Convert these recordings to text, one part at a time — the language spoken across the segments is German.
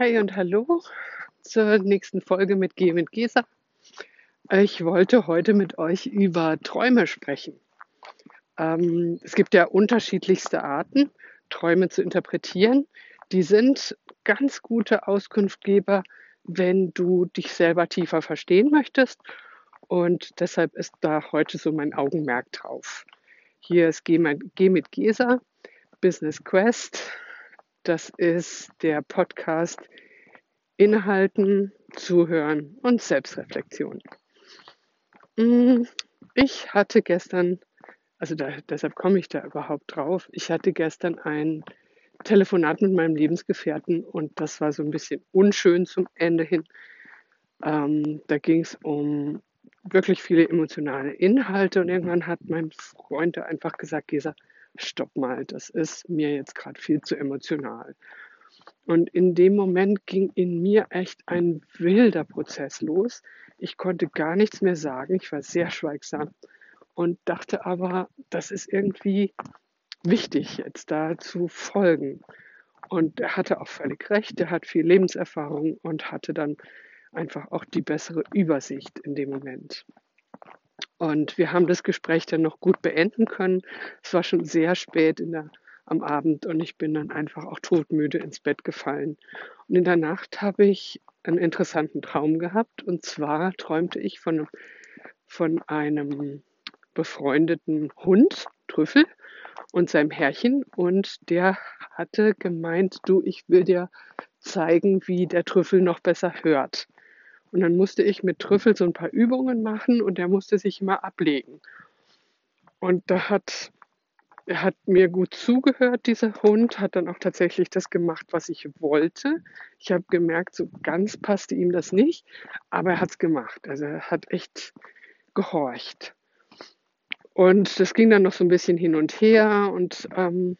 Hey und hallo zur nächsten Folge mit G mit Gesa. Ich wollte heute mit euch über Träume sprechen. Ähm, es gibt ja unterschiedlichste Arten, Träume zu interpretieren. Die sind ganz gute Auskunftgeber, wenn du dich selber tiefer verstehen möchtest. Und deshalb ist da heute so mein Augenmerk drauf. Hier ist G mit, Gesa, Business Quest. Das ist der Podcast Inhalten, Zuhören und Selbstreflexion. Mm, ich hatte gestern, also da, deshalb komme ich da überhaupt drauf, ich hatte gestern ein Telefonat mit meinem Lebensgefährten und das war so ein bisschen unschön zum Ende hin. Ähm, da ging es um wirklich viele emotionale Inhalte und irgendwann hat mein Freund einfach gesagt, Gesa, stopp mal, das ist mir jetzt gerade viel zu emotional. Und in dem Moment ging in mir echt ein wilder Prozess los. Ich konnte gar nichts mehr sagen. Ich war sehr schweigsam und dachte aber, das ist irgendwie wichtig, jetzt da zu folgen. Und er hatte auch völlig recht. Er hat viel Lebenserfahrung und hatte dann einfach auch die bessere Übersicht in dem Moment. Und wir haben das Gespräch dann noch gut beenden können. Es war schon sehr spät der, am Abend und ich bin dann einfach auch todmüde ins Bett gefallen. Und in der Nacht habe ich einen interessanten Traum gehabt. Und zwar träumte ich von, von einem befreundeten Hund, Trüffel, und seinem Herrchen. Und der hatte gemeint, du, ich will dir zeigen, wie der Trüffel noch besser hört. Und dann musste ich mit Trüffel so ein paar Übungen machen und der musste sich immer ablegen. Und da hat, er hat mir gut zugehört, dieser Hund, hat dann auch tatsächlich das gemacht, was ich wollte. Ich habe gemerkt, so ganz passte ihm das nicht, aber er hat es gemacht. Also er hat echt gehorcht. Und das ging dann noch so ein bisschen hin und her und ähm,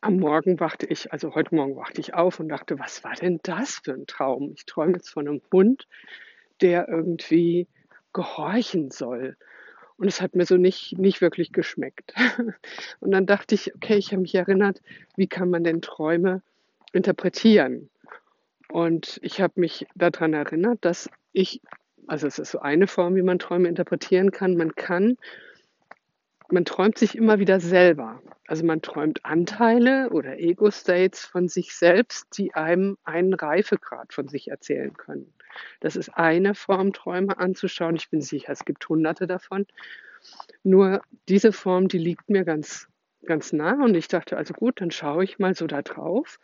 am Morgen wachte ich, also heute Morgen wachte ich auf und dachte, was war denn das für ein Traum? Ich träume jetzt von einem Hund, der irgendwie gehorchen soll. Und es hat mir so nicht, nicht wirklich geschmeckt. Und dann dachte ich, okay, ich habe mich erinnert, wie kann man denn Träume interpretieren? Und ich habe mich daran erinnert, dass ich, also es ist so eine Form, wie man Träume interpretieren kann. Man kann man träumt sich immer wieder selber. Also man träumt Anteile oder Ego-States von sich selbst, die einem einen Reifegrad von sich erzählen können. Das ist eine Form, Träume anzuschauen. Ich bin sicher, es gibt hunderte davon. Nur diese Form, die liegt mir ganz, ganz nah und ich dachte, also gut, dann schaue ich mal so da drauf,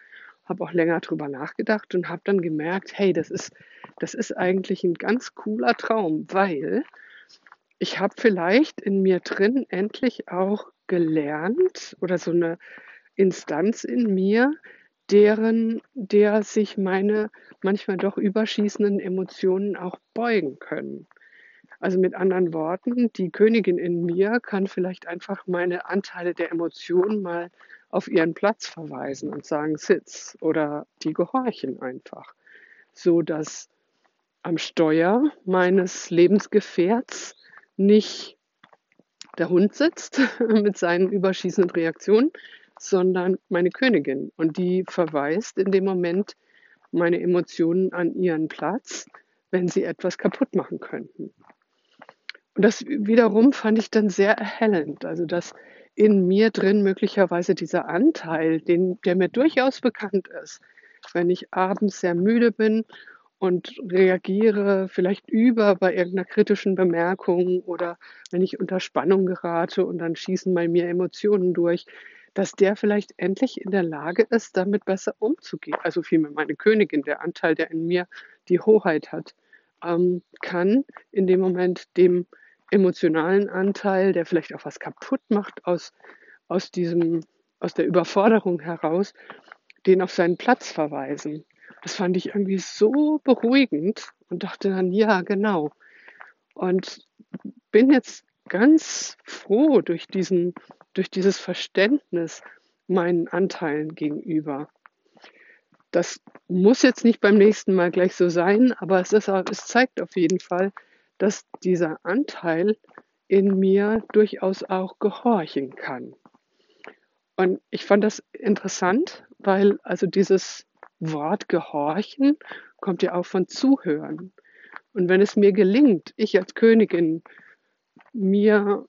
habe auch länger drüber nachgedacht und habe dann gemerkt, hey, das ist, das ist eigentlich ein ganz cooler Traum, weil ich habe vielleicht in mir drin endlich auch gelernt oder so eine Instanz in mir, deren, der sich meine manchmal doch überschießenden Emotionen auch beugen können. Also mit anderen Worten, die Königin in mir kann vielleicht einfach meine Anteile der Emotionen mal auf ihren Platz verweisen und sagen, sitz oder die gehorchen einfach, so dass am Steuer meines Lebensgefährts nicht der Hund sitzt mit seinen überschießenden Reaktionen, sondern meine Königin. Und die verweist in dem Moment meine Emotionen an ihren Platz, wenn sie etwas kaputt machen könnten. Und das wiederum fand ich dann sehr erhellend. Also, dass in mir drin möglicherweise dieser Anteil, den, der mir durchaus bekannt ist, wenn ich abends sehr müde bin und reagiere vielleicht über bei irgendeiner kritischen Bemerkung oder wenn ich unter Spannung gerate und dann schießen bei mir Emotionen durch, dass der vielleicht endlich in der Lage ist, damit besser umzugehen. Also vielmehr meine Königin, der Anteil, der in mir die Hoheit hat, ähm, kann in dem Moment dem emotionalen Anteil, der vielleicht auch was kaputt macht aus, aus diesem, aus der Überforderung heraus, den auf seinen Platz verweisen. Das fand ich irgendwie so beruhigend und dachte dann, ja, genau. Und bin jetzt ganz froh durch diesen, durch dieses Verständnis meinen Anteilen gegenüber. Das muss jetzt nicht beim nächsten Mal gleich so sein, aber es, ist, es zeigt auf jeden Fall, dass dieser Anteil in mir durchaus auch gehorchen kann. Und ich fand das interessant, weil also dieses Wort gehorchen kommt ja auch von zuhören. Und wenn es mir gelingt, ich als Königin, mir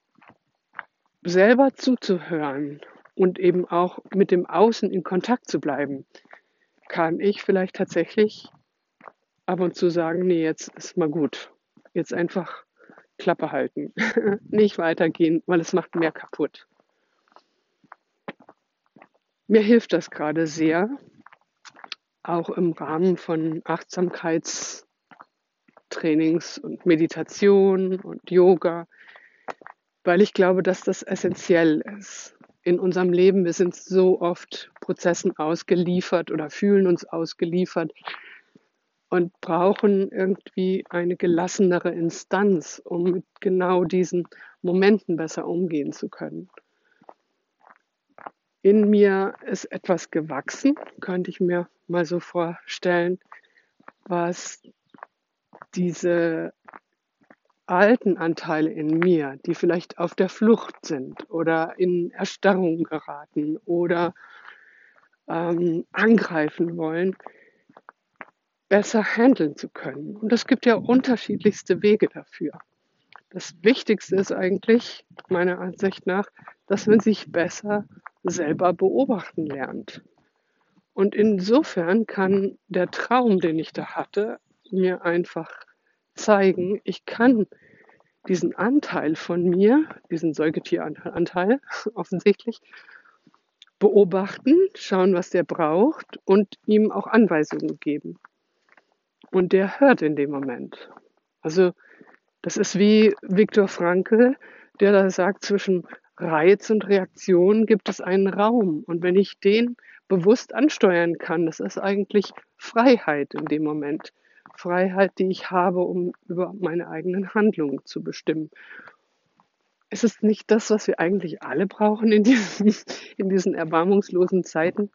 selber zuzuhören und eben auch mit dem Außen in Kontakt zu bleiben, kann ich vielleicht tatsächlich ab und zu sagen, nee, jetzt ist mal gut. Jetzt einfach Klappe halten, nicht weitergehen, weil es macht mehr kaputt. Mir hilft das gerade sehr, auch im Rahmen von Achtsamkeitstrainings und Meditation und Yoga, weil ich glaube, dass das essentiell ist in unserem Leben. Wir sind so oft Prozessen ausgeliefert oder fühlen uns ausgeliefert und brauchen irgendwie eine gelassenere Instanz, um mit genau diesen Momenten besser umgehen zu können. In mir ist etwas gewachsen, könnte ich mir mal so vorstellen, was diese alten Anteile in mir, die vielleicht auf der Flucht sind oder in Erstarrung geraten oder ähm, angreifen wollen, besser handeln zu können. Und es gibt ja unterschiedlichste Wege dafür. Das Wichtigste ist eigentlich, meiner Ansicht nach, dass man sich besser selber beobachten lernt. Und insofern kann der Traum, den ich da hatte, mir einfach zeigen, ich kann diesen Anteil von mir, diesen Säugetieranteil offensichtlich, beobachten, schauen, was der braucht und ihm auch Anweisungen geben. Und der hört in dem Moment. Also das ist wie Viktor Frankl, der da sagt, zwischen Reiz und Reaktion gibt es einen Raum. Und wenn ich den bewusst ansteuern kann, das ist eigentlich Freiheit in dem Moment. Freiheit, die ich habe, um über meine eigenen Handlungen zu bestimmen. Es ist nicht das, was wir eigentlich alle brauchen in diesen, in diesen erbarmungslosen Zeiten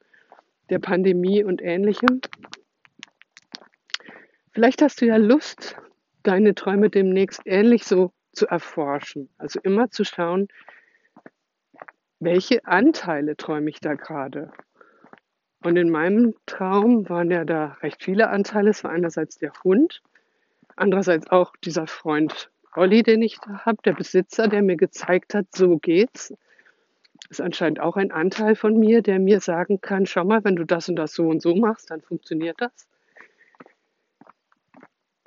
der Pandemie und ähnlichem. Vielleicht hast du ja Lust, deine Träume demnächst ähnlich so zu erforschen. Also immer zu schauen, welche Anteile träume ich da gerade? Und in meinem Traum waren ja da recht viele Anteile. Es war einerseits der Hund, andererseits auch dieser Freund Olli, den ich da habe, der Besitzer, der mir gezeigt hat, so geht's. Ist anscheinend auch ein Anteil von mir, der mir sagen kann, schau mal, wenn du das und das so und so machst, dann funktioniert das.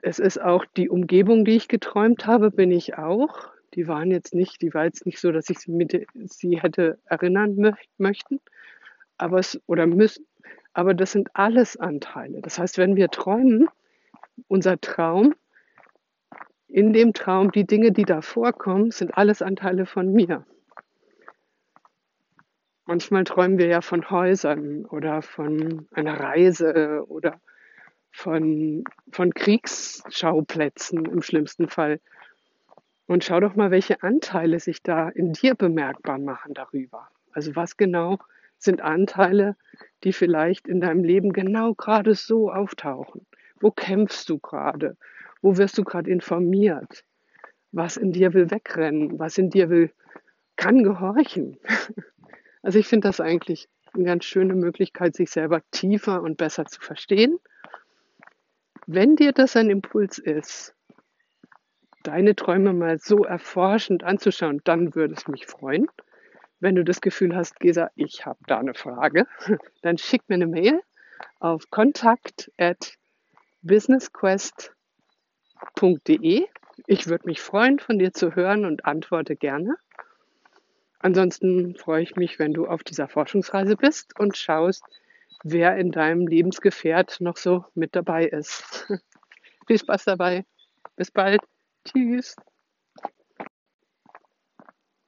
Es ist auch die Umgebung, die ich geträumt habe, bin ich auch die waren jetzt nicht, die war jetzt nicht so, dass ich sie, mit, sie hätte erinnern mö möchten, aber es, oder müssen, aber das sind alles Anteile. Das heißt, wenn wir träumen, unser Traum, in dem Traum, die Dinge, die da vorkommen, sind alles Anteile von mir. Manchmal träumen wir ja von Häusern oder von einer Reise oder von, von Kriegsschauplätzen im schlimmsten Fall. Und schau doch mal, welche Anteile sich da in dir bemerkbar machen darüber. Also was genau sind Anteile, die vielleicht in deinem Leben genau gerade so auftauchen? Wo kämpfst du gerade? Wo wirst du gerade informiert? Was in dir will wegrennen? Was in dir will, kann gehorchen? Also ich finde das eigentlich eine ganz schöne Möglichkeit, sich selber tiefer und besser zu verstehen. Wenn dir das ein Impuls ist, deine Träume mal so erforschend anzuschauen, dann würde es mich freuen. Wenn du das Gefühl hast, Gesa, ich habe da eine Frage, dann schick mir eine Mail auf kontakt at businessquest.de. Ich würde mich freuen, von dir zu hören und antworte gerne. Ansonsten freue ich mich, wenn du auf dieser Forschungsreise bist und schaust, wer in deinem Lebensgefährt noch so mit dabei ist. Viel Spaß dabei. Bis bald. Tschüss.